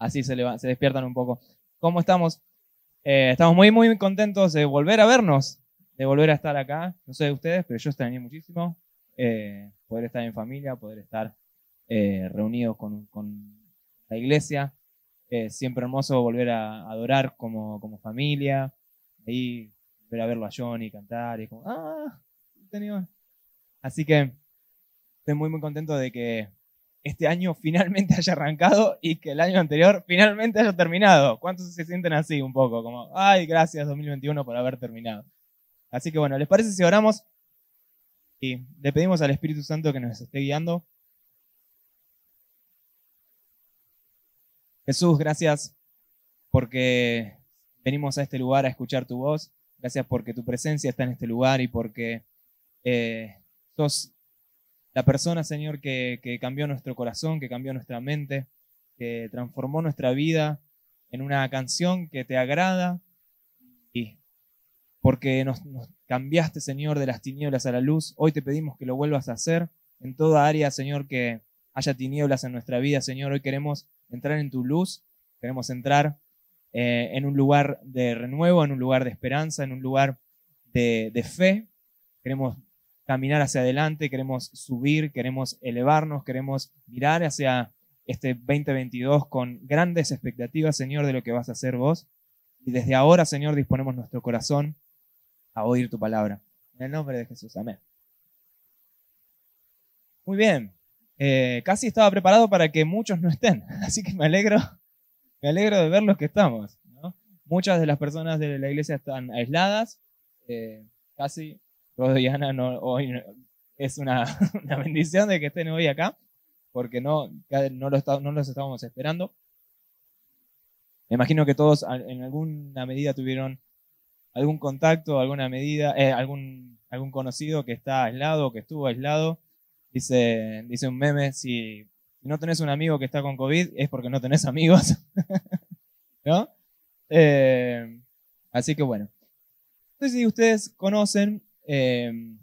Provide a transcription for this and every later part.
así se, se despiertan un poco. ¿Cómo estamos? Eh, estamos muy, muy contentos de volver a vernos, de volver a estar acá. No sé de ustedes, pero yo extrañé muchísimo eh, poder estar en familia, poder estar eh, reunidos con, la iglesia. siempre hermoso volver a adorar como, como familia. Ahí volver a verlo a Johnny cantar y como, ah, Así que estoy muy, muy contento de que este año finalmente haya arrancado y que el año anterior finalmente haya terminado. ¿Cuántos se sienten así un poco? Como, ay, gracias 2021 por haber terminado. Así que bueno, ¿les parece si oramos? Y le pedimos al Espíritu Santo que nos esté guiando. Jesús, gracias porque venimos a este lugar a escuchar tu voz. Gracias porque tu presencia está en este lugar y porque eh, sos la persona, Señor, que, cambió nuestro corazón, que cambió nuestra mente, que transformó nuestra vida en una canción que te agrada y porque nos, cambiaste, Señor, de las tinieblas a la luz. Hoy te pedimos que lo vuelvas a hacer en toda área, Señor, que haya tinieblas en nuestra vida, Señor. Hoy queremos entrar en tu luz, queremos entrar eh, en un lugar de renuevo, en un lugar de esperanza, en un lugar de, de fe. Queremos caminar hacia adelante, queremos subir, queremos elevarnos, queremos mirar hacia este 2022 con grandes expectativas, Señor, de lo que vas a hacer vos. Y desde ahora, Señor, disponemos nuestro corazón a oír tu palabra. En el nombre de Jesús, amén. Muy bien, eh, casi estaba preparado para que muchos no estén, así que me alegro, me alegro de ver los que estamos. Muchas de las personas de la iglesia están aisladas, eh, casi Diana no, hoy es una, bendición de que estén hoy acá, porque no, no, los estábamos esperando. Me imagino que todos en alguna medida tuvieron algún contacto, alguna medida, eh, algún, algún conocido que está aislado, que estuvo aislado. Dice, dice un meme, si no tenés un amigo que está con COVID, es porque no tenés amigos. ¿No? Eh, así que bueno. No si ustedes conocen Em,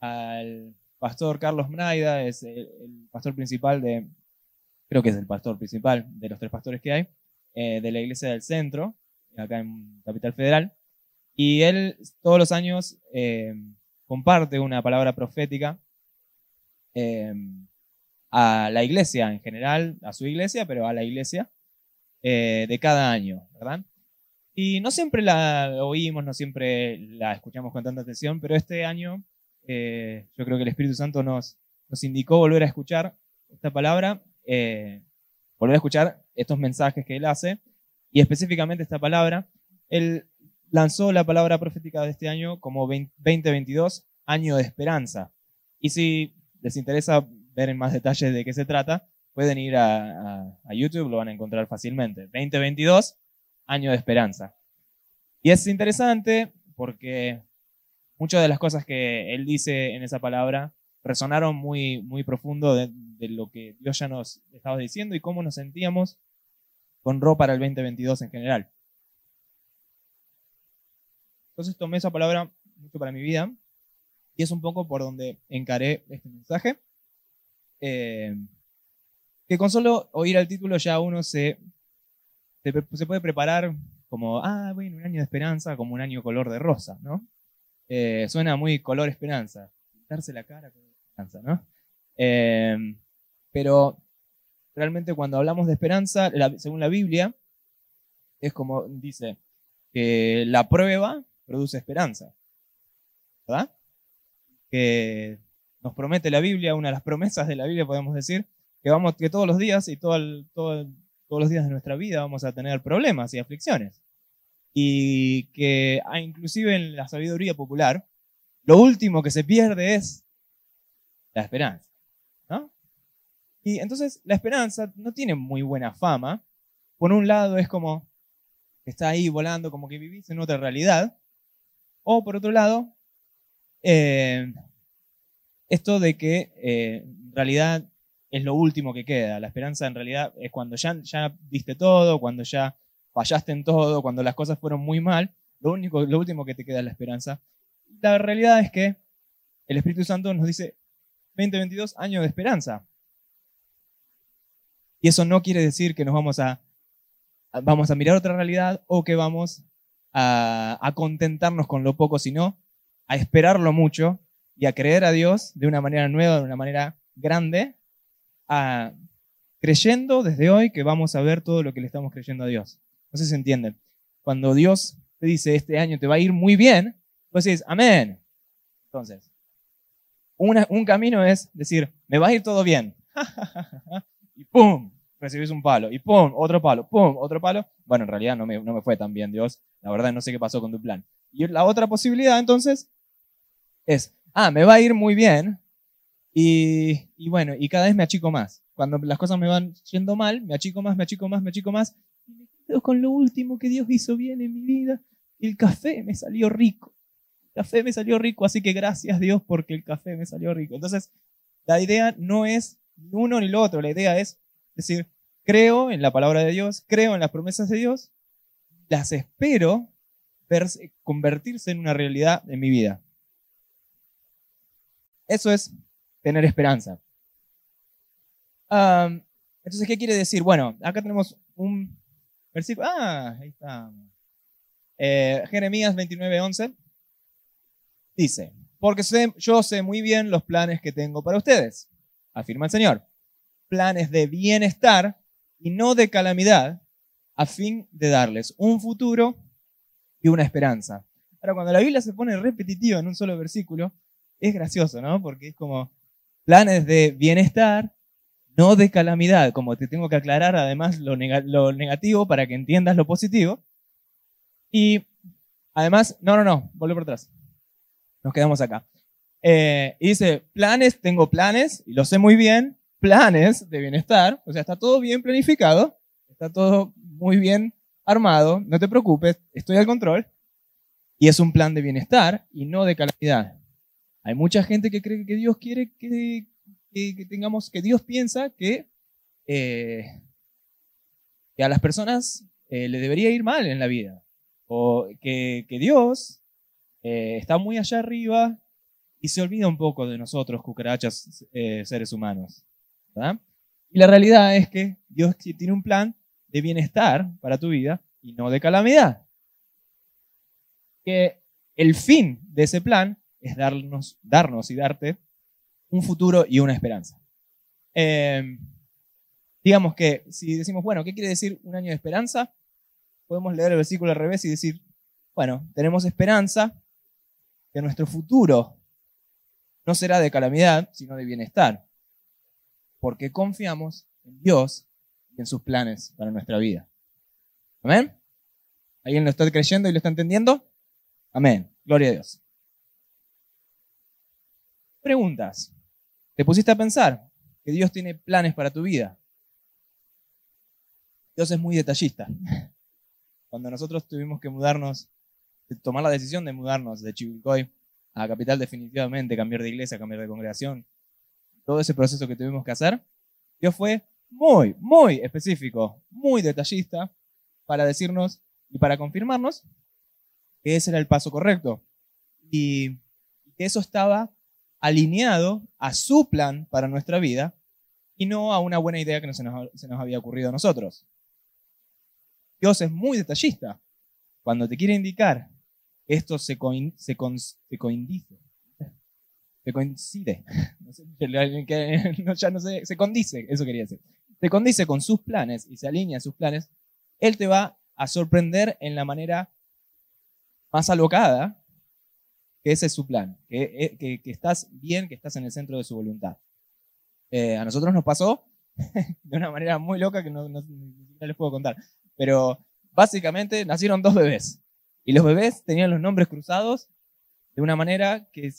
al pastor Carlos Mnaida, es el, pastor principal de, creo que es el pastor principal de los tres pastores que hay, eh, de la iglesia del centro, acá en Capital Federal. Y él todos los años em, comparte una palabra profética em, a la iglesia en general, a su iglesia, pero a la iglesia eh, de cada año, ¿verdad? Y no siempre la oímos, no siempre la escuchamos con tanta atención, pero este año eh, yo creo que el Espíritu Santo nos, nos indicó volver a escuchar esta palabra, eh, volver a escuchar estos mensajes que él hace, y específicamente esta palabra. Él lanzó la palabra profética de este año como 2022, año de esperanza. Y si les interesa ver en más detalles de qué se trata, pueden ir a, a YouTube, lo van a encontrar fácilmente. 2022, año de esperanza. Y es interesante porque muchas de las cosas que él dice en esa palabra resonaron muy, muy profundo de, lo que Dios ya nos estaba diciendo y cómo nos sentíamos con ropa para el 2022 en general. Entonces tomé esa palabra mucho para mi vida y es un poco por donde encaré este mensaje. Eh, que con solo oír el título ya uno se se, puede preparar como, ah, bueno, un año de esperanza, como un año color de rosa, ¿no? Eh, suena muy color esperanza, pintarse la cara con esperanza, ¿no? Em, pero realmente cuando hablamos de esperanza, según la Biblia, es como dice, que la prueba produce esperanza, ¿verdad? Que nos promete la Biblia, una de las promesas de la Biblia, podemos decir, que vamos, que todos los días y todo todo todos los días de nuestra vida vamos a tener problemas y aflicciones. Y que ah, inclusive en la sabiduría popular, lo último que se pierde es la esperanza. ¿no? Y entonces la esperanza no tiene muy buena fama. Por un lado es como que está ahí volando, como que vivís en otra realidad. O por otro lado, eh, esto de que eh, en realidad es lo último que queda. La esperanza en realidad es cuando ya, ya diste todo, cuando ya fallaste en todo, cuando las cosas fueron muy mal, lo, único, lo último que te queda es la esperanza. La realidad es que el Espíritu Santo nos dice 2022 años de esperanza. Y eso no quiere decir que nos vamos a vamos a mirar otra realidad o que vamos a, a contentarnos con lo poco, sino a esperarlo mucho y a creer a Dios de una manera nueva, de una manera grande, a, creyendo desde hoy que vamos a ver todo lo que le estamos creyendo a Dios. No sé si entienden. Cuando Dios te dice, este año te va a ir muy bien, pues dices, amén. Entonces, un camino es decir, me va a ir todo bien. y ¡pum! Recibís un palo. Y ¡pum! Otro palo. ¡pum! Otro palo. Bueno, en realidad no me, no me fue tan bien, Dios. La verdad no sé qué pasó con tu plan. Y la otra posibilidad, entonces, es, ah, me va a ir muy bien. Y, y bueno, y cada vez me achico más. Cuando las cosas me van yendo mal, me achico más, me achico más, me achico más. Y me quedo con lo último que Dios hizo bien en mi vida. El café me salió rico café me salió rico, así que gracias Dios porque el café me salió rico. Entonces, la idea no es ni uno ni lo otro, la idea es decir, creo en la palabra de Dios, creo en las promesas de Dios, las espero verse, convertirse en una realidad en mi vida. Eso es tener esperanza. entonces, ¿qué quiere decir? Bueno, acá tenemos un versículo. Ah, ahí está. Eh, Jeremías 29, 11. Dice, porque yo sé muy bien los planes que tengo para ustedes, afirma el Señor. Planes de bienestar y no de calamidad, a fin de darles un futuro y una esperanza. Ahora, cuando la Biblia se pone repetitiva en un solo versículo, es gracioso, ¿no? Porque es como planes de bienestar, no de calamidad, como te tengo que aclarar además lo, negativo para que entiendas lo positivo. Y además, no, no, no, vuelve por atrás nos quedamos acá. Eh, y dice, planes, tengo planes, y lo sé muy bien, planes de bienestar, o sea, está todo bien planificado, está todo muy bien armado, no te preocupes, estoy al control, y es un plan de bienestar y no de calamidad. Hay mucha gente que cree que Dios quiere que, tengamos, que Dios piensa que, eh, a las personas eh, le debería ir mal en la vida, o que, Dios eh, está muy allá arriba y se olvida un poco de nosotros, cucarachas, seres humanos. Y la realidad es que Dios tiene un plan de bienestar para tu vida y no de calamidad. Que el fin de ese plan es darnos, darnos y darte un futuro y una esperanza. Em, digamos que si decimos, bueno, ¿qué quiere decir un año de esperanza? Podemos leer el versículo al revés y decir, bueno, tenemos esperanza que nuestro futuro no será de calamidad, sino de bienestar, porque confiamos en Dios y en sus planes para nuestra vida. ¿Amén? ¿Alguien lo está creyendo y lo está entendiendo? Amén. Gloria a Dios. Preguntas. ¿Te pusiste a pensar que Dios tiene planes para tu vida? Dios es muy detallista. Cuando nosotros tuvimos que mudarnos tomar la decisión de mudarnos de Chivilcoy a Capital definitivamente, cambiar de iglesia, cambiar de congregación, todo ese proceso que tuvimos que hacer, Dios fue muy, muy específico, muy detallista para decirnos y para confirmarnos que ese era el paso correcto y que eso estaba alineado a su plan para nuestra vida y no a una buena idea que se nos, se nos había ocurrido a nosotros. Dios es muy detallista. Cuando te quiere indicar esto se, se, se coincide. Se coincide. ya no sé, se condice, eso quería decir. Se condice con sus planes y se alinea a sus planes. Él te va a sorprender en la manera más alocada que ese es su plan, que, eh, estás bien, que estás en el centro de su voluntad. Eh, a nosotros nos pasó de una manera muy loca que no, no, les puedo contar, pero básicamente nacieron dos bebés. Y los bebés tenían los nombres cruzados de una manera que,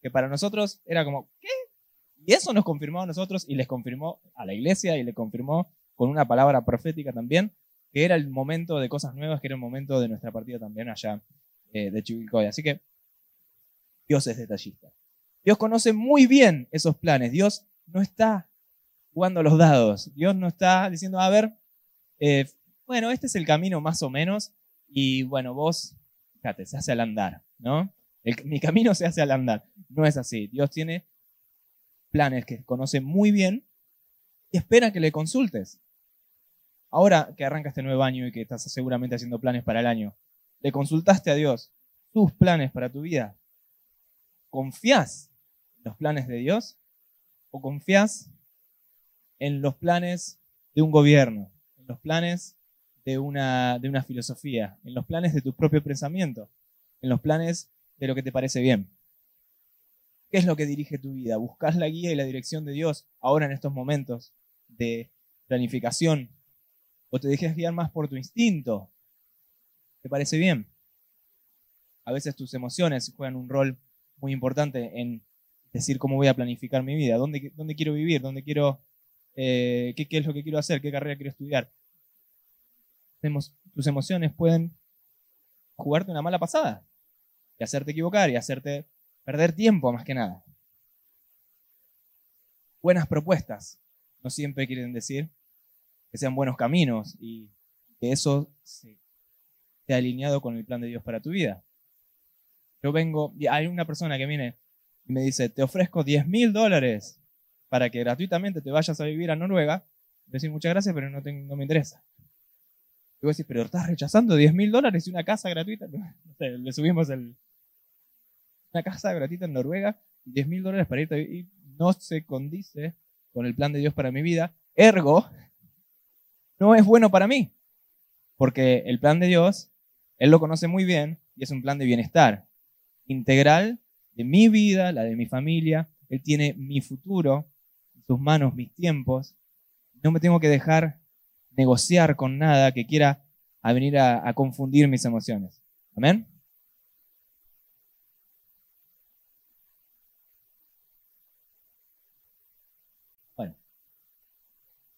que para nosotros era como, ¿qué? Y eso nos confirmó a nosotros y les confirmó a la iglesia y le confirmó con una palabra profética también, que era el momento de cosas nuevas, que era el momento de nuestra partida también allá eh, de Chivilcoy. Así que Dios es detallista. Dios conoce muy bien esos planes. Dios no está jugando los dados. Dios no está diciendo, a ver, eh, bueno, este es el camino más o menos, y bueno, vos fíjate, se hace al andar, ¿no? mi camino se hace al andar. No es así. Dios tiene planes que conoce muy bien y espera que le consultes. ahora que arranca este nuevo año y que estás seguramente haciendo planes para el año, ¿le consultaste a Dios tus planes para tu vida? ¿Confías en los planes de Dios? ¿O confías en los planes de un gobierno, en los planes de una, de una filosofía, en los planes de tu propio pensamiento, en los planes de lo que te parece bien? ¿Qué es lo que dirige tu vida? ¿Buscas la guía y la dirección de Dios ahora en estos momentos de planificación? ¿O te dejas guiar más por tu instinto? ¿Te parece bien? A veces tus emociones juegan un rol muy importante en decir cómo voy a planificar mi vida, dónde, dónde quiero vivir, dónde quiero, eh, qué, qué es lo que quiero hacer, qué carrera quiero estudiar. Tus emociones pueden jugarte una mala pasada y hacerte equivocar y hacerte perder tiempo más que nada. Buenas propuestas no siempre quieren decir que sean buenos caminos y que eso esté alineado con el plan de Dios para tu vida. Yo vengo, y hay una persona que viene y me dice, te ofrezco 10 mil dólares para que gratuitamente te vayas a vivir a Noruega. Decir muchas gracias, pero no, no me interesa. Y vos decís, pero estás rechazando 10 mil dólares y una casa gratuita. le subimos el, una casa gratuita en Noruega, 10 mil dólares para irte y no se condice con el plan de Dios para mi vida. Ergo, no es bueno para mí, porque el plan de Dios, Él lo conoce muy bien y es un plan de bienestar integral de mi vida, la de mi familia. Él tiene mi futuro en sus manos, mis tiempos. No me tengo que dejar negociar con nada que quiera venir a, a confundir mis emociones. Amén.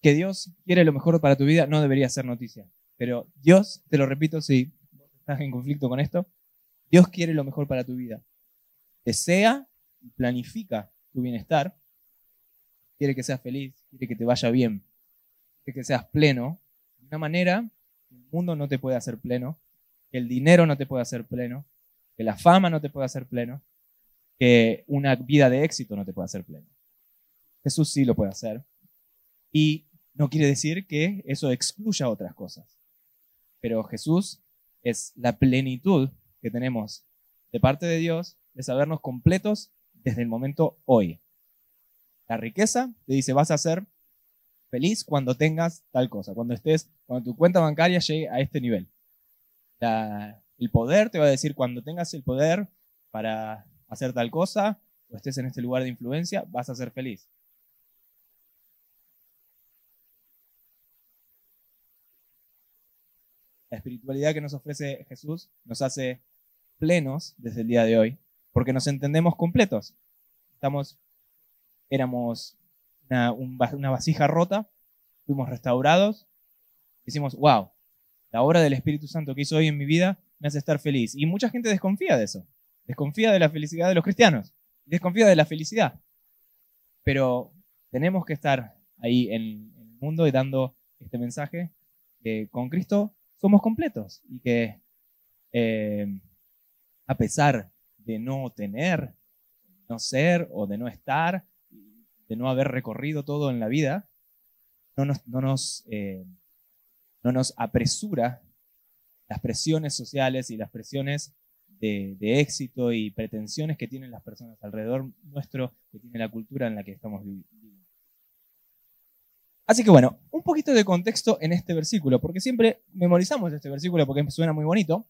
que Dios quiere lo mejor para tu vida no debería ser noticia. Pero Dios, te lo repito, si estás en conflicto con esto, Dios quiere lo mejor para tu vida. Desea y planifica tu bienestar. Quiere que seas feliz, quiere que te vaya bien, quiere que seas pleno. De una manera el mundo no te puede hacer pleno, el dinero no te puede hacer pleno, que la fama no te puede hacer pleno, que una vida de éxito no te puede hacer pleno. Jesús sí lo puede hacer. Y no quiere decir que eso excluya otras cosas. Pero Jesús es la plenitud que tenemos de parte de Dios de sabernos completos desde el momento hoy. La riqueza te dice vas a ser feliz cuando tengas tal cosa, cuando estés, cuando tu cuenta bancaria llegue a este nivel. el poder te va a decir cuando tengas el poder para hacer tal cosa o estés en este lugar de influencia, vas a ser feliz. La espiritualidad que nos ofrece Jesús nos hace plenos desde el día de hoy, porque nos entendemos completos. Estamos, éramos una, una vasija rota, fuimos restaurados, decimos, wow, la obra del Espíritu Santo que hizo hoy en mi vida me hace estar feliz. Y mucha gente desconfía de eso, desconfía de la felicidad de los cristianos, desconfía de la felicidad. Pero tenemos que estar ahí en, el mundo y dando este mensaje que con Cristo somos completos y que eh, a pesar de no tener, no ser o de no estar, de no haber recorrido todo en la vida, eh, no nos apresura las presiones sociales y las presiones de, de, éxito y pretensiones que tienen las personas alrededor nuestro, que tiene la cultura en la que estamos viviendo. Así que bueno, un poquito de contexto en este versículo, porque siempre memorizamos este versículo porque suena muy bonito,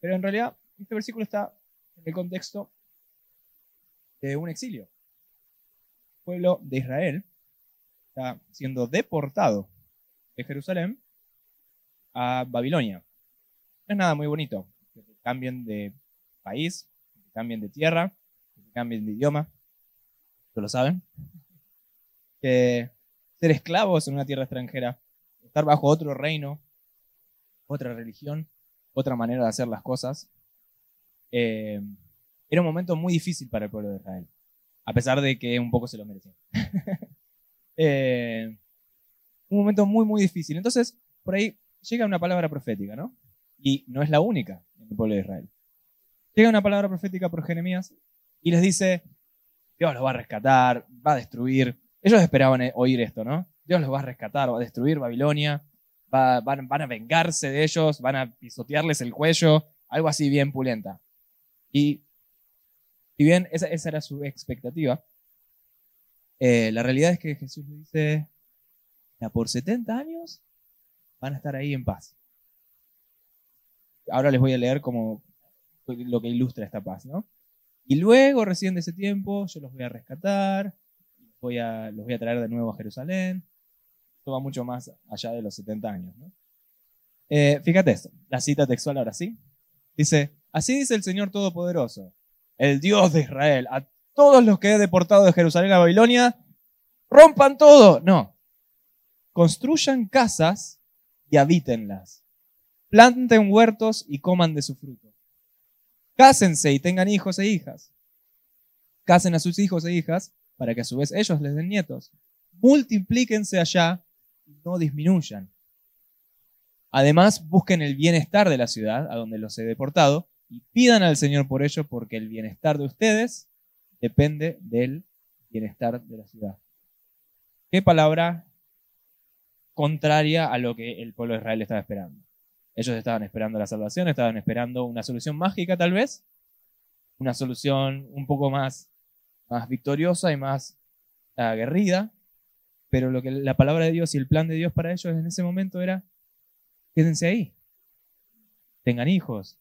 pero en realidad este versículo está en el contexto de un exilio. El pueblo de Israel está siendo deportado de Jerusalén a Babilonia. No es nada muy bonito que cambien de país, que cambien de tierra, que cambien de idioma. ¿Lo lo saben? que ser esclavos en una tierra extranjera, estar bajo otro reino, otra religión, otra manera de hacer las cosas. Eh, era un momento muy difícil para el pueblo de Israel, a pesar de que un poco se lo merecía. Eh, un momento muy, muy difícil. Entonces, por ahí llega una palabra profética, ¿no? Y no es la única en el pueblo de Israel. Llega una palabra profética por Jeremías y les dice, Dios los va a rescatar, va a destruir, ellos esperaban oír esto, ¿no? Dios los va a rescatar, va a destruir Babilonia, van, a vengarse de ellos, van a pisotearles el cuello, algo así bien pulenta. Y si bien esa, era su expectativa, eh, la realidad es que Jesús le dice, por 70 años van a estar ahí en paz. Ahora les voy a leer como lo que ilustra esta paz, ¿no? Y luego, recién de ese tiempo, yo los voy a rescatar, voy a, los voy a traer de nuevo a Jerusalén. Va mucho más allá de los 70 años. Eh, fíjate esto, la cita textual ahora sí. Dice, así dice el Señor Todopoderoso, el Dios de Israel, a todos los que he deportado de Jerusalén a Babilonia, rompan todo. No, construyan casas y habítenlas. Planten huertos y coman de su fruto. Cásense y tengan hijos e hijas. Casen a sus hijos e hijas para que a su vez ellos les den nietos. Multiplíquense allá no disminuyan. Además, busquen el bienestar de la ciudad a donde los he deportado y pidan al Señor por ello porque el bienestar de ustedes depende del bienestar de la ciudad. ¿Qué palabra contraria a lo que el pueblo de Israel estaba esperando? Ellos estaban esperando la salvación, estaban esperando una solución mágica tal vez, una solución un poco más, más victoriosa y más aguerrida, pero lo que la palabra de Dios y el plan de Dios para ellos en ese momento era quédense ahí, tengan hijos,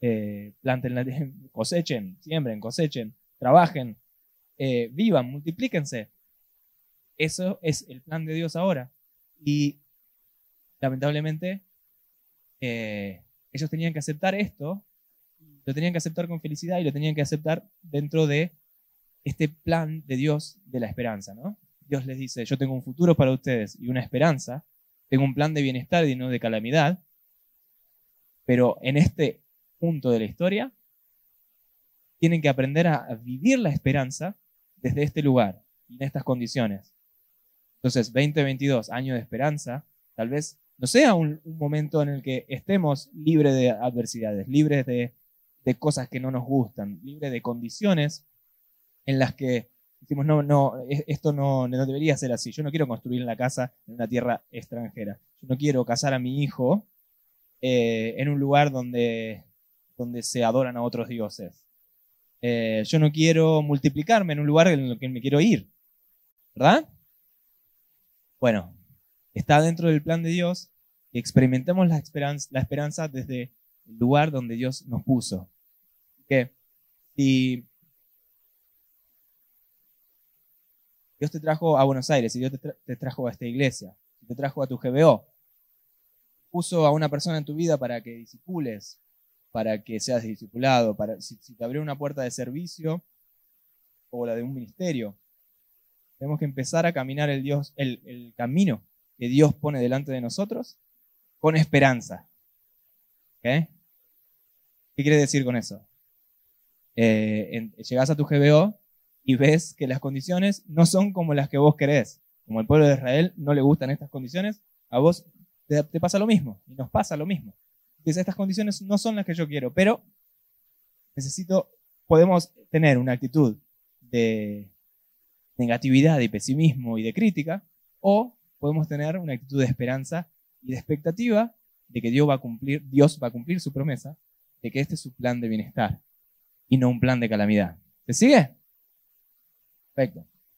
eh, planten, cosechen, siembren, cosechen, trabajen, eh, vivan, multiplíquense. Eso es el plan de Dios ahora. Y lamentablemente eh, ellos tenían que aceptar esto, lo tenían que aceptar con felicidad y lo tenían que aceptar dentro de este plan de Dios de la esperanza. ¿no? Dios les dice, yo tengo un futuro para ustedes y una esperanza, tengo un plan de bienestar y no de calamidad, pero en este punto de la historia tienen que aprender a vivir la esperanza desde este lugar y en estas condiciones. Entonces, 2022, año de esperanza, tal vez no sea un, momento en el que estemos libres de adversidades, libres de, de, cosas que no nos gustan, libres de condiciones en las que decimos, no, no, esto no, no debería ser así. Yo no quiero construir la casa en una tierra extranjera. Yo no quiero casar a mi hijo eh, en un lugar donde, donde se adoran a otros dioses. Eh, yo no quiero multiplicarme en un lugar en el que me quiero ir. ¿Verdad? Bueno, está dentro del plan de Dios que experimentemos la esperanza, la esperanza desde el lugar donde Dios nos puso. Que si Dios te trajo a Buenos Aires, y Dios te, trajo a esta iglesia, si te trajo a tu GBO, puso a una persona en tu vida para que disipules, para que seas discipulado, para, si, te abrió una puerta de servicio o la de un ministerio, tenemos que empezar a caminar el, Dios, el, camino que Dios pone delante de nosotros con esperanza. ¿Qué quiere decir con eso? Eh, llegás a tu GBO y ves que las condiciones no son como las que vos querés. Como el pueblo de Israel no le gustan estas condiciones, a vos te, pasa lo mismo y nos pasa lo mismo. Dice, estas condiciones no son las que yo quiero, pero necesito, podemos tener una actitud de negatividad y pesimismo y de crítica, o podemos tener una actitud de esperanza y de expectativa de que Dios va a cumplir, Dios va a cumplir su promesa de que este es su plan de bienestar y no un plan de calamidad. ¿Se sigue?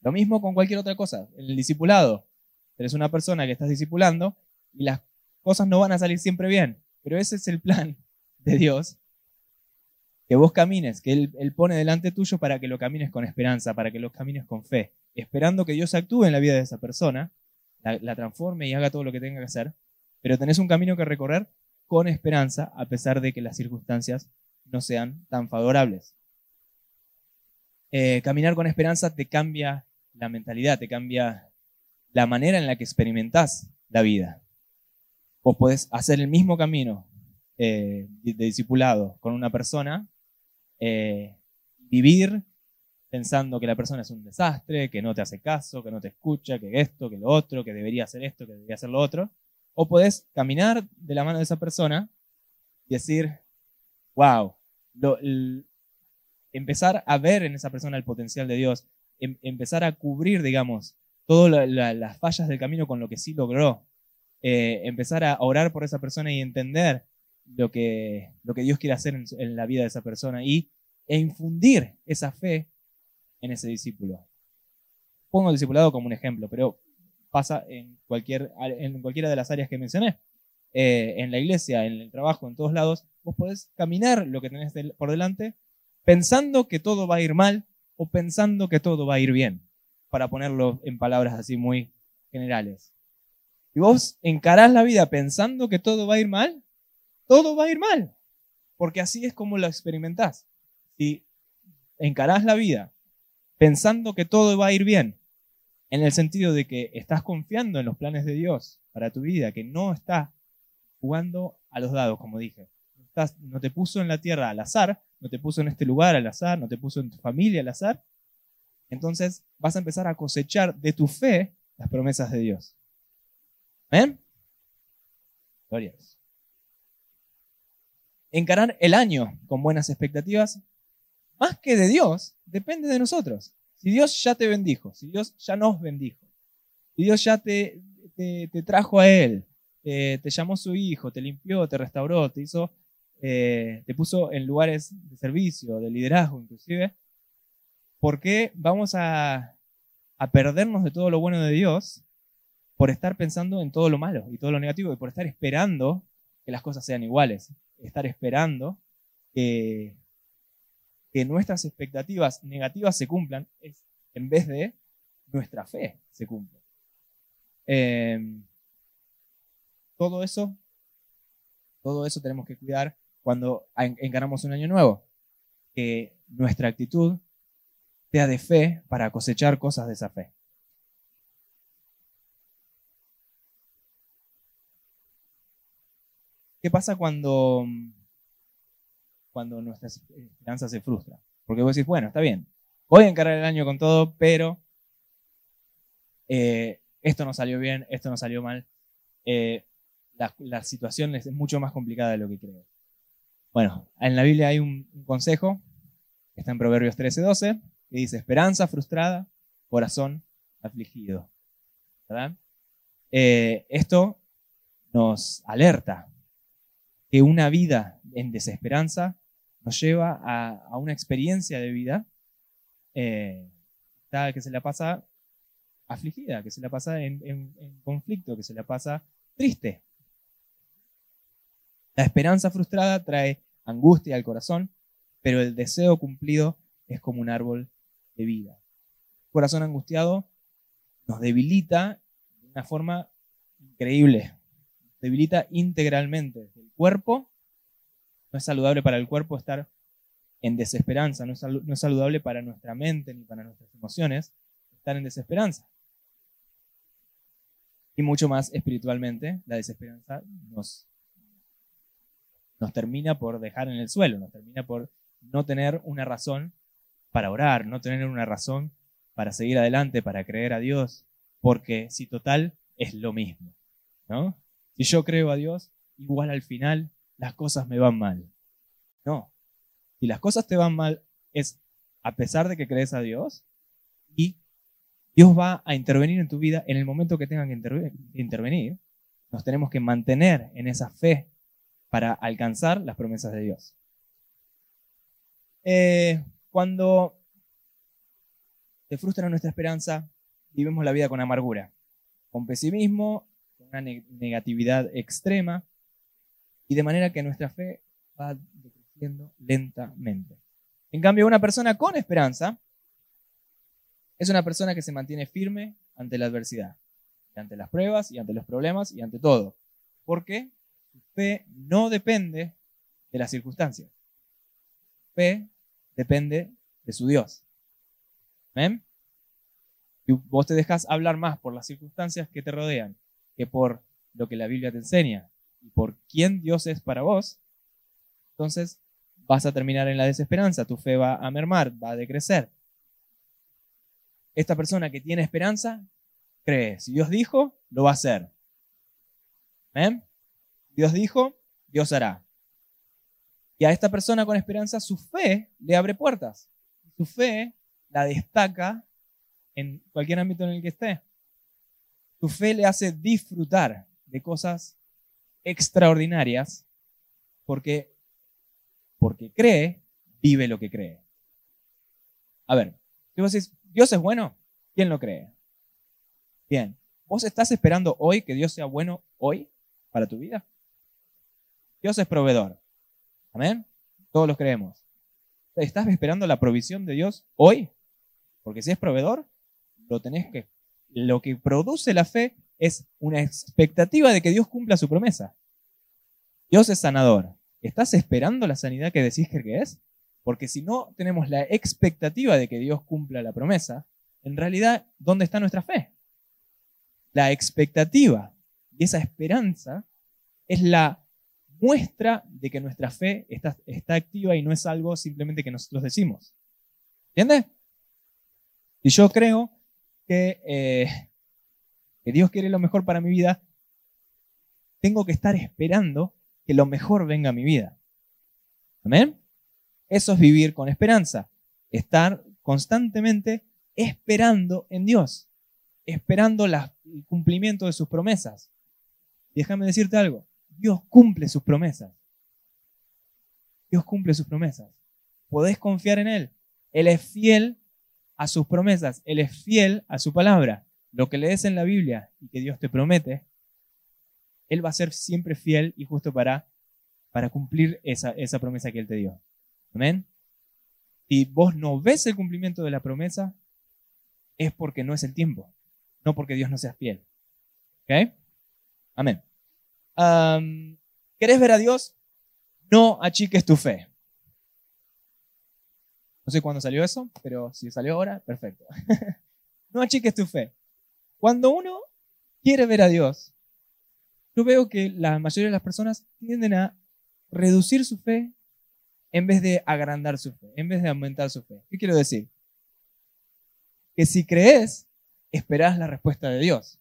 Lo mismo con cualquier otra cosa. El discipulado, eres una persona que estás discipulando y las cosas no van a salir siempre bien, pero ese es el plan de Dios. Que vos camines, que Él, Él pone delante tuyo para que lo camines con esperanza, para que lo camines con fe, esperando que Dios actúe en la vida de esa persona, la, la transforme y haga todo lo que tenga que hacer, pero tenés un camino que recorrer con esperanza a pesar de que las circunstancias no sean tan favorables. Eh, caminar con esperanza te cambia la mentalidad, te cambia la manera en la que experimentás la vida. Vos podés hacer el mismo camino eh, de, discipulado con una persona, eh, vivir pensando que la persona es un desastre, que no te hace caso, que no te escucha, que esto, que lo otro, que debería hacer esto, que debería hacer lo otro. O podés caminar de la mano de esa persona y decir, wow, lo, empezar a ver en esa persona el potencial de Dios, em, empezar a cubrir, digamos, todas las fallas del camino con lo que sí logró. Eh, empezar a orar por esa persona y entender lo que, lo que Dios quiere hacer en, la vida de esa persona y, e infundir esa fe en ese discípulo. Pongo el discipulado como un ejemplo, pero pasa en, cualquier, en cualquiera de las áreas que mencioné. Eh, en la iglesia, en el trabajo, en todos lados, vos podés caminar lo que tenés por delante pensando que todo va a ir mal o pensando que todo va a ir bien, para ponerlo en palabras así muy generales. Y vos encarás la vida pensando que todo va a ir mal, todo va a ir mal, porque así es como lo experimentás. Si encarás la vida pensando que todo va a ir bien, en el sentido de que estás confiando en los planes de Dios para tu vida, que no estás jugando a los dados, como dije. No te puso en la tierra al azar, no te puso en este lugar al azar, no te puso en tu familia al azar. Entonces vas a empezar a cosechar de tu fe las promesas de Dios. ¿Ven? Gloria Encarar el año con buenas expectativas, más que de Dios, depende de nosotros. Si Dios ya te bendijo, si Dios ya nos bendijo, si Dios ya te, te, trajo a Él, te llamó su hijo, te limpió, te restauró, te hizo, eh, te puso en lugares de servicio, de liderazgo inclusive, ¿por qué vamos a, perdernos de todo lo bueno de Dios por estar pensando en todo lo malo y todo lo negativo y por estar esperando que las cosas sean iguales? Estar esperando que nuestras expectativas negativas se cumplan en vez de nuestra fe se cumpla. Em, todo eso, todo eso tenemos que cuidar cuando encaramos un año nuevo. Que nuestra actitud sea de fe para cosechar cosas de esa fe. ¿Qué pasa cuando cuando nuestra esperanza se frustra. Porque vos decís, bueno, está bien, voy a encarar el año con todo, pero eh, esto no salió bien, esto no salió mal. Eh, la, situación es mucho más complicada de lo que creo. Bueno, en la Biblia hay un, consejo, que está en Proverbios 13:12, que dice, esperanza frustrada, corazón afligido. ¿Verdad? Eh, esto nos alerta que una vida en desesperanza nos lleva a, una experiencia de vida eh, que se la pasa afligida, que se la pasa en, conflicto, que se la pasa triste. La esperanza frustrada trae angustia al corazón, pero el deseo cumplido es como un árbol de vida. El corazón angustiado nos debilita de una forma increíble, debilita integralmente el cuerpo no es saludable para el cuerpo estar en desesperanza, no es, saludable para nuestra mente ni para nuestras emociones estar en desesperanza. Y mucho más espiritualmente, la desesperanza nos, nos termina por dejar en el suelo, nos termina por no tener una razón para orar, no tener una razón para seguir adelante, para creer a Dios, porque si total es lo mismo, ¿no? Si yo creo a Dios, igual al final las cosas me van mal. No. Si las cosas te van mal, es a pesar de que crees a Dios y Dios va a intervenir en tu vida en el momento que tengan que intervenir. Nos tenemos que mantener en esa fe para alcanzar las promesas de Dios. Eh, cuando se frustra nuestra esperanza, vivimos la vida con amargura, con pesimismo, con una negatividad extrema, y de manera que nuestra fe va decreciendo lentamente. En cambio, una persona con esperanza es una persona que se mantiene firme ante la adversidad, ante las pruebas y ante los problemas y ante todo. Porque su fe no depende de las circunstancias. Su fe depende de su Dios. ¿Ven? Y vos te dejas hablar más por las circunstancias que te rodean que por lo que la Biblia te enseña y por quién Dios es para vos, entonces vas a terminar en la desesperanza, tu fe va a mermar, va a decrecer. Esta persona que tiene esperanza cree, si Dios dijo, lo va a hacer. ¿Ven? Dios dijo, Dios hará. Y a esta persona con esperanza su fe le abre puertas. Su fe la destaca en cualquier ámbito en el que esté. Tu fe le hace disfrutar de cosas extraordinarias porque, porque cree, vive lo que cree. A ver, si vos decís, Dios es bueno, ¿quién lo cree? Bien, ¿vos estás esperando hoy que Dios sea bueno hoy para tu vida? Dios es proveedor. Amén. Todos lo creemos. ¿Estás esperando la provisión de Dios hoy? Porque si es proveedor, lo tenés que. Lo que produce la fe es una expectativa de que Dios cumpla su promesa. Dios es sanador. ¿Estás esperando la sanidad que decís que es? Porque si no tenemos la expectativa de que Dios cumpla la promesa, en realidad, ¿dónde está nuestra fe? La expectativa y esa esperanza es la muestra de que nuestra fe está, activa y no es algo simplemente que nosotros decimos. ¿Entiendes? Si yo creo eh, que Dios quiere lo mejor para mi vida, tengo que estar esperando que lo mejor venga a mi vida. ¿Amén? Eso es vivir con esperanza. Estar constantemente esperando en Dios, esperando el cumplimiento de sus promesas. déjame decirte algo, Dios cumple sus promesas. Dios cumple sus promesas. Podés confiar en Él. Él es fiel a sus promesas. Él es fiel a su palabra. Lo que lees en la Biblia y que Dios te promete, Él va a ser siempre fiel y justo para, para cumplir esa, esa promesa que Él te dio. Amén. Si vos no ves el cumplimiento de la promesa, es porque no es el tiempo, no porque Dios no sea fiel. ¿Ok? Amén. ¿Querés ver a Dios? No achiques tu fe. No sé cuándo salió eso, pero si salió ahora, perfecto. no achiques tu fe. Cuando uno quiere ver a Dios, yo veo que la mayoría de las personas tienden a reducir su fe en vez de agrandar su fe, en vez de aumentar su fe. ¿Qué quiero decir? Que si crees, esperás la respuesta de Dios.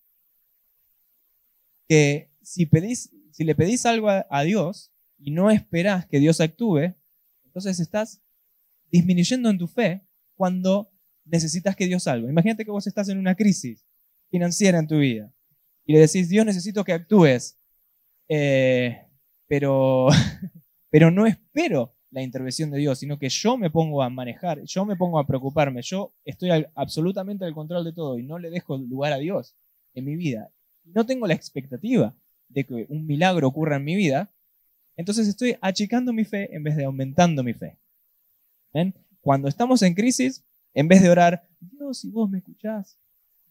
Que si, pedís, si le pedís algo a, Dios y no esperás que Dios actúe, entonces estás disminuyendo en tu fe cuando necesitas que Dios salve. Imagínate que vos estás en una crisis financiera en tu vida y le decís, Dios necesito que actúes, eh, pero, pero no espero la intervención de Dios, sino que yo me pongo a manejar, yo me pongo a preocuparme, yo estoy absolutamente al control de todo y no le dejo lugar a Dios en mi vida. No tengo la expectativa de que un milagro ocurra en mi vida, entonces estoy achicando mi fe en vez de aumentando mi fe. Cuando estamos en crisis, en vez de orar, Dios, si vos me escuchás,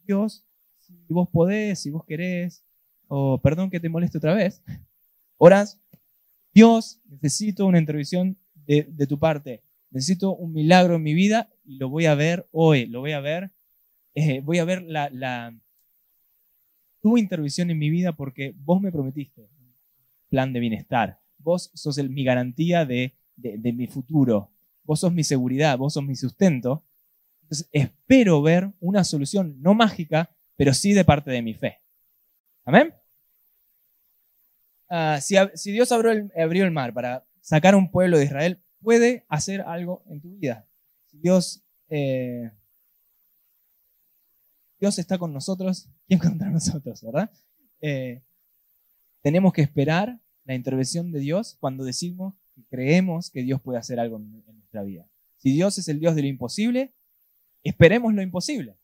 Dios, si vos podés, si vos querés, o perdón que te moleste otra vez, oras, Dios, necesito una intervención de, tu parte. Necesito un milagro en mi vida y lo voy a ver hoy, lo voy a ver, eh, voy a ver la, tu intervención en mi vida porque vos me prometiste un plan de bienestar. Vos sos mi garantía de, de, mi futuro. Vos sos mi seguridad, vos sos mi sustento. Entonces espero ver una solución no mágica, pero sí de parte de mi fe. Amén. Ah, si, si, Dios abrió el, abrió el mar para sacar a un pueblo de Israel, puede hacer algo en tu vida. Dios, eh, Dios está con nosotros, ¿quién contra nosotros, verdad? Eh, tenemos que esperar la intervención de Dios cuando decimos que creemos que Dios puede hacer algo en, nuestra vida. Si Dios es el Dios de lo imposible, esperemos lo imposible.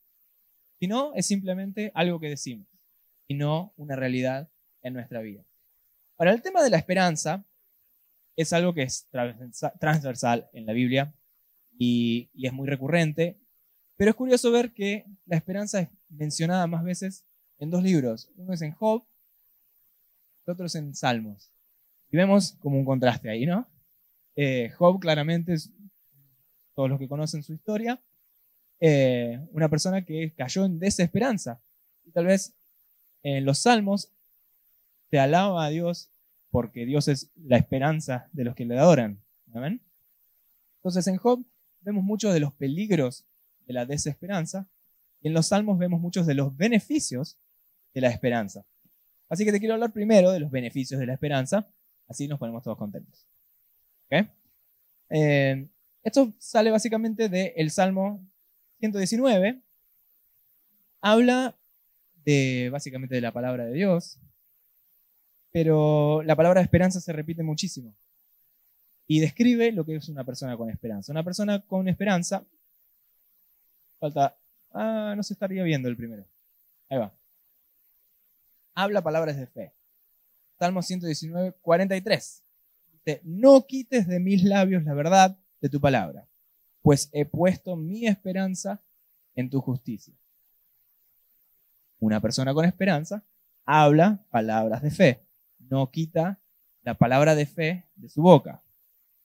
Si no, es simplemente algo que decimos y no una realidad en nuestra vida. Ahora, el tema de la esperanza es algo que es transversal en la Biblia y, es muy recurrente, pero es curioso ver que la esperanza es mencionada más veces en dos libros. Uno es en Job, el otro es en Salmos. Y vemos como un contraste ahí, ¿no? Eh, Job claramente es, todos los que conocen su historia, eh, una persona que cayó en desesperanza. Y tal vez en los Salmos se alaba a Dios porque Dios es la esperanza de los que le adoran. ¿Amén? Entonces en Job vemos muchos de los peligros de la desesperanza y en los salmos vemos muchos de los beneficios de la esperanza. Así que te quiero hablar primero de los beneficios de la esperanza, así nos ponemos todos contentos. Eh, esto sale básicamente del Salmo 119. Habla de básicamente de la palabra de Dios, pero la palabra esperanza se repite muchísimo y describe lo que es una persona con esperanza. Una persona con esperanza, falta, ah, no se estaría viendo el primero. Ahí va. Habla palabras de fe. Salmo 119, 43. Dice, no quites de mis labios la verdad de tu palabra, pues he puesto mi esperanza en tu justicia. Una persona con esperanza habla palabras de fe, no quita la palabra de fe de su boca.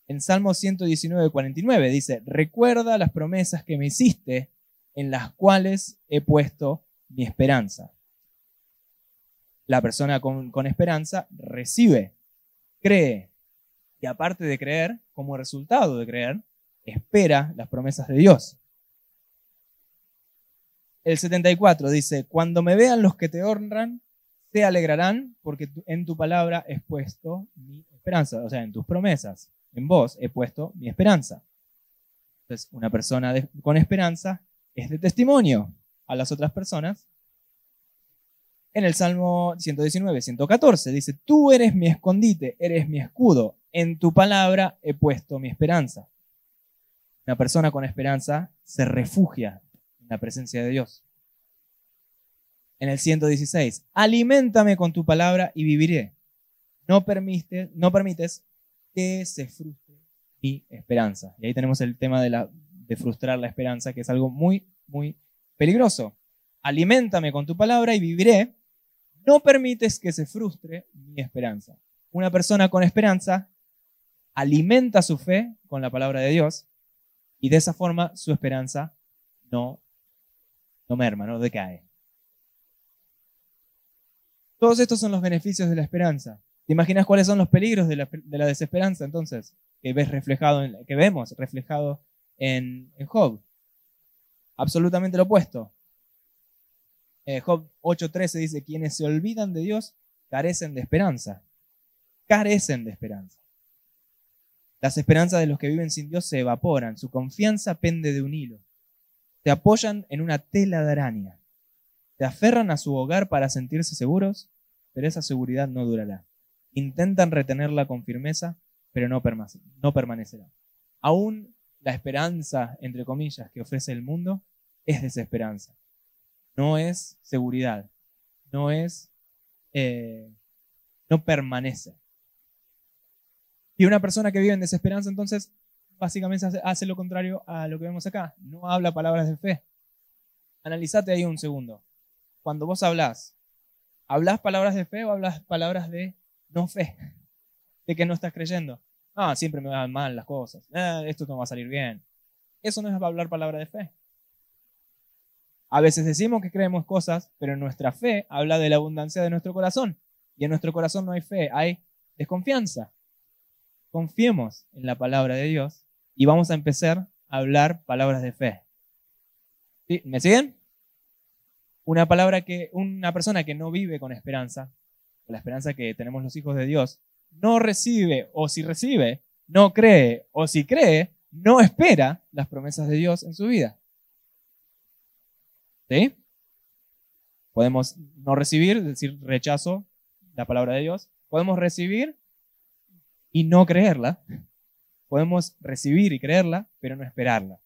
En Salmo 119, 49 dice, recuerda las promesas que me hiciste, en las cuales he puesto mi esperanza. La persona con, esperanza recibe, cree, y aparte de creer, como resultado de creer, espera las promesas de Dios. El 74 dice, cuando me vean los que te honran, se alegrarán porque en tu palabra he puesto mi esperanza, o sea, en tus promesas, en vos he puesto mi esperanza. Entonces, una persona con esperanza es de testimonio a las otras personas. En el Salmo 119, 114 dice, tú eres mi escondite, eres mi escudo, en tu palabra he puesto mi esperanza. Una persona con esperanza se refugia en la presencia de Dios. En el 116, aliméntame con tu palabra y viviré. No, permites, no permites que se frustre mi esperanza. Y ahí tenemos el tema de, la, de frustrar la esperanza, que es algo muy, muy peligroso. Aliméntame con tu palabra y viviré. No permites que se frustre mi esperanza. Una persona con esperanza alimenta su fe con la palabra de Dios y de esa forma su esperanza no, no merma, no decae. Todos estos son los beneficios de la esperanza. ¿Te imaginas cuáles son los peligros de la, desesperanza entonces? Que, ves reflejado que vemos reflejado en, Job. Absolutamente lo opuesto. Eh, Job 8:13 dice, quienes se olvidan de Dios carecen de esperanza. Carecen de esperanza. Las esperanzas de los que viven sin Dios se evaporan, su confianza pende de un hilo. Se apoyan en una tela de araña. Se aferran a su hogar para sentirse seguros, pero esa seguridad no durará. Intentan retenerla con firmeza, pero no, no permanecerá. Aún la esperanza, entre comillas, que ofrece el mundo es desesperanza. No es seguridad. No es... Eh, no permanece. Y una persona que vive en desesperanza, entonces, básicamente hace, lo contrario a lo que vemos acá. No habla palabras de fe. Analizate ahí un segundo. Cuando vos hablas, ¿hablas palabras de fe o hablas palabras de no fe? De que no estás creyendo. Ah, siempre me van mal las cosas. Ah, esto no va a salir bien. Eso no es hablar palabra de fe. A veces decimos que creemos cosas, pero nuestra fe habla de la abundancia de nuestro corazón. Y en nuestro corazón no hay fe, hay desconfianza confiemos en la palabra de Dios y vamos a empezar a hablar palabras de fe. ¿Me siguen? Una palabra que, una persona que no vive con esperanza, con la esperanza que tenemos los hijos de Dios, no recibe o si recibe, no cree o si cree, no espera las promesas de Dios en su vida. ¿Sí? Podemos no recibir, es decir, rechazo la palabra de Dios. Podemos recibir y no creerla. Podemos recibir y creerla, pero no esperarla.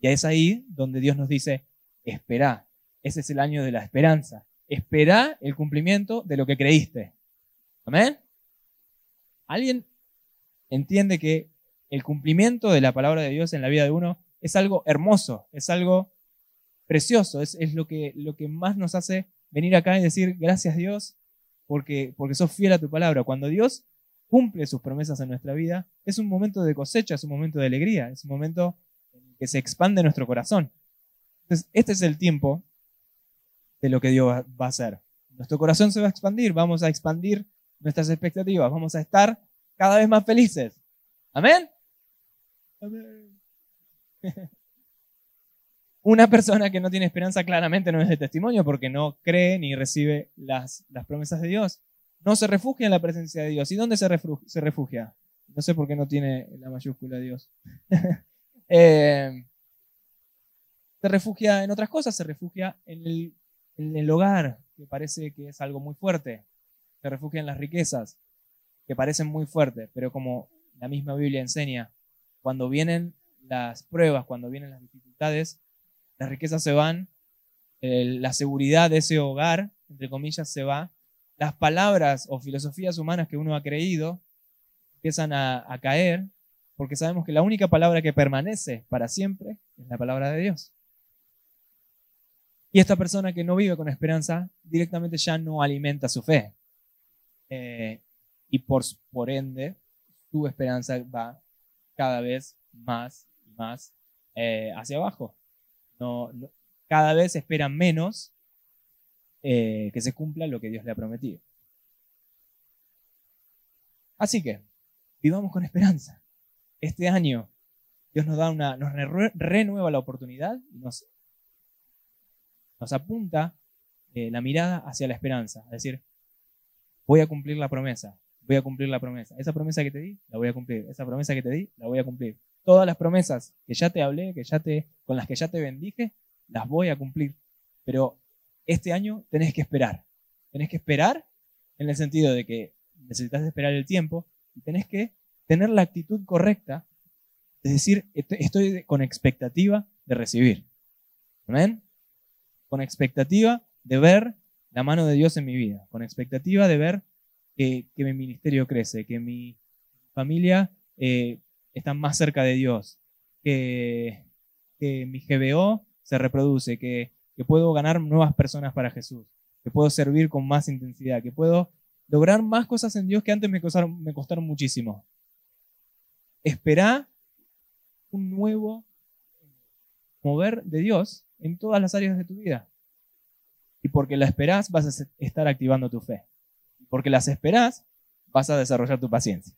Y es ahí donde Dios nos dice, espera. Ese es el año de la esperanza. Espera el cumplimiento de lo que creíste. Amén. ¿Alguien entiende que el cumplimiento de la palabra de Dios en la vida de uno es algo hermoso, es algo precioso, es, lo, que, lo que más nos hace venir acá y decir gracias Dios porque, porque sos fiel a tu palabra. Cuando Dios cumple sus promesas en nuestra vida, es un momento de cosecha, es un momento de alegría, es un momento en que se expande nuestro corazón. Entonces, este es el tiempo de lo que Dios va a hacer. Nuestro corazón se va a expandir, vamos a expandir nuestras expectativas, vamos a estar cada vez más felices. Amén. Amén. Una persona que no tiene esperanza claramente no es de testimonio porque no cree ni recibe las, las promesas de Dios no se refugia en la presencia de Dios. ¿Y dónde se, refugia? No sé por qué no tiene la mayúscula Dios. Eh, se refugia en otras cosas, se refugia en el en el hogar, que parece que es algo muy fuerte, se refugia en las riquezas, que parecen muy fuertes, pero como la misma Biblia enseña, cuando vienen las pruebas, cuando vienen las dificultades, las riquezas se van, la seguridad de ese hogar, entre comillas, se va, las palabras o filosofías humanas que uno ha creído empiezan a, a caer, porque sabemos que la única palabra que permanece para siempre es la palabra de Dios. Y esta persona que no vive con esperanza directamente ya no alimenta su fe. Eh, y por, ende, su esperanza va cada vez más y más eh, hacia abajo. No, cada vez espera menos eh, que se cumpla lo que Dios le ha prometido. Así que, vivamos con esperanza. Este año Dios nos da una, nos renueva la oportunidad y nos nos apunta eh, la mirada hacia la esperanza. Es decir, voy a cumplir la promesa, voy a cumplir la promesa. Esa promesa que te di, la voy a cumplir. Esa promesa que te di, la voy a cumplir. Todas las promesas que ya te hablé, que ya te, con las que ya te bendije, las voy a cumplir. Pero este año tenés que esperar. Tenés que esperar en el sentido de que necesitas esperar el tiempo y tenés que tener la actitud correcta, es decir, estoy con expectativa de recibir. ¿Amén? con expectativa de ver la mano de Dios en mi vida, con expectativa de ver que, mi ministerio crece, que mi familia eh, está más cerca de Dios, que, mi GBO se reproduce, que, puedo ganar nuevas personas para Jesús, que puedo servir con más intensidad, que puedo lograr más cosas en Dios que antes me costaron, me costaron muchísimo. Esperá un nuevo mover de Dios en todas las áreas de tu vida. Y porque la esperás, vas a estar activando tu fe. Porque las esperás, vas a desarrollar tu paciencia.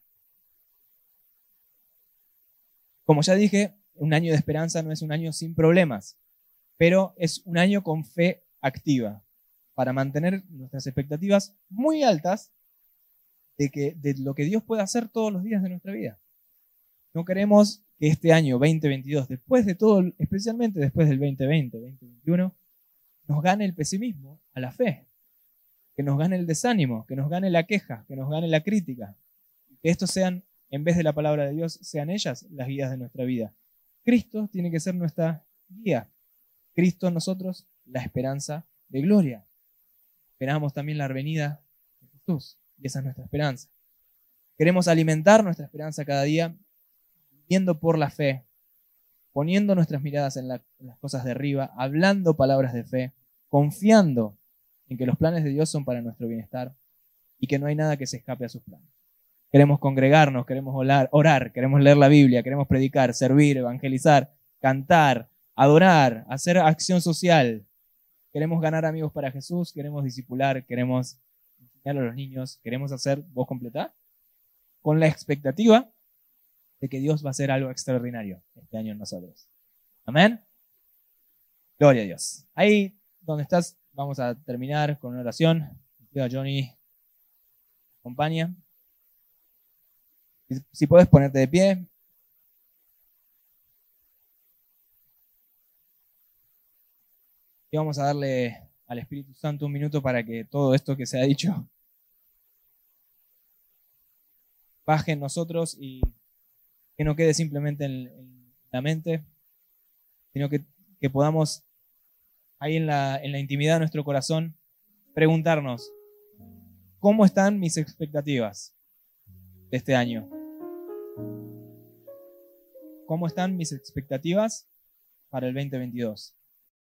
Como ya dije, un año de esperanza no es un año sin problemas, pero es un año con fe activa para mantener nuestras expectativas muy altas de, que, de lo que Dios puede hacer todos los días de nuestra vida. No queremos que este año 2022, después de todo, especialmente después del 2020, 2021, nos gane el pesimismo a la fe, que nos gane el desánimo, que nos gane la queja, que nos gane la crítica, que estos sean, en vez de la palabra de Dios, sean ellas las guías de nuestra vida. Cristo tiene que ser nuestra guía. Cristo en nosotros, la esperanza de gloria. Esperamos también la venida de Jesús, y esa es nuestra esperanza. Queremos alimentar nuestra esperanza cada día viendo por la fe, poniendo nuestras miradas en, las cosas de arriba, hablando palabras de fe, confiando en que los planes de Dios son para nuestro bienestar y que no hay nada que se escape a sus planes. Queremos congregarnos, queremos orar, orar, queremos leer la Biblia, queremos predicar, servir, evangelizar, cantar, adorar, hacer acción social. Queremos ganar amigos para Jesús, queremos discipular, queremos enseñar a los niños, queremos hacer, ¿vos completar? Con la expectativa de que Dios va a hacer algo extraordinario este año en nosotros. Amén. Gloria a Dios. Ahí donde estás, vamos a terminar con una oración. Pido a Johnny acompaña. Si puedes ponerte de pie. Y vamos a darle al Espíritu Santo un minuto para que todo esto que se ha dicho baje en nosotros y que no quede simplemente en, la mente, sino que, podamos ahí en la, en la intimidad de nuestro corazón preguntarnos, ¿cómo están mis expectativas de este año? ¿Cómo están mis expectativas para el 2022?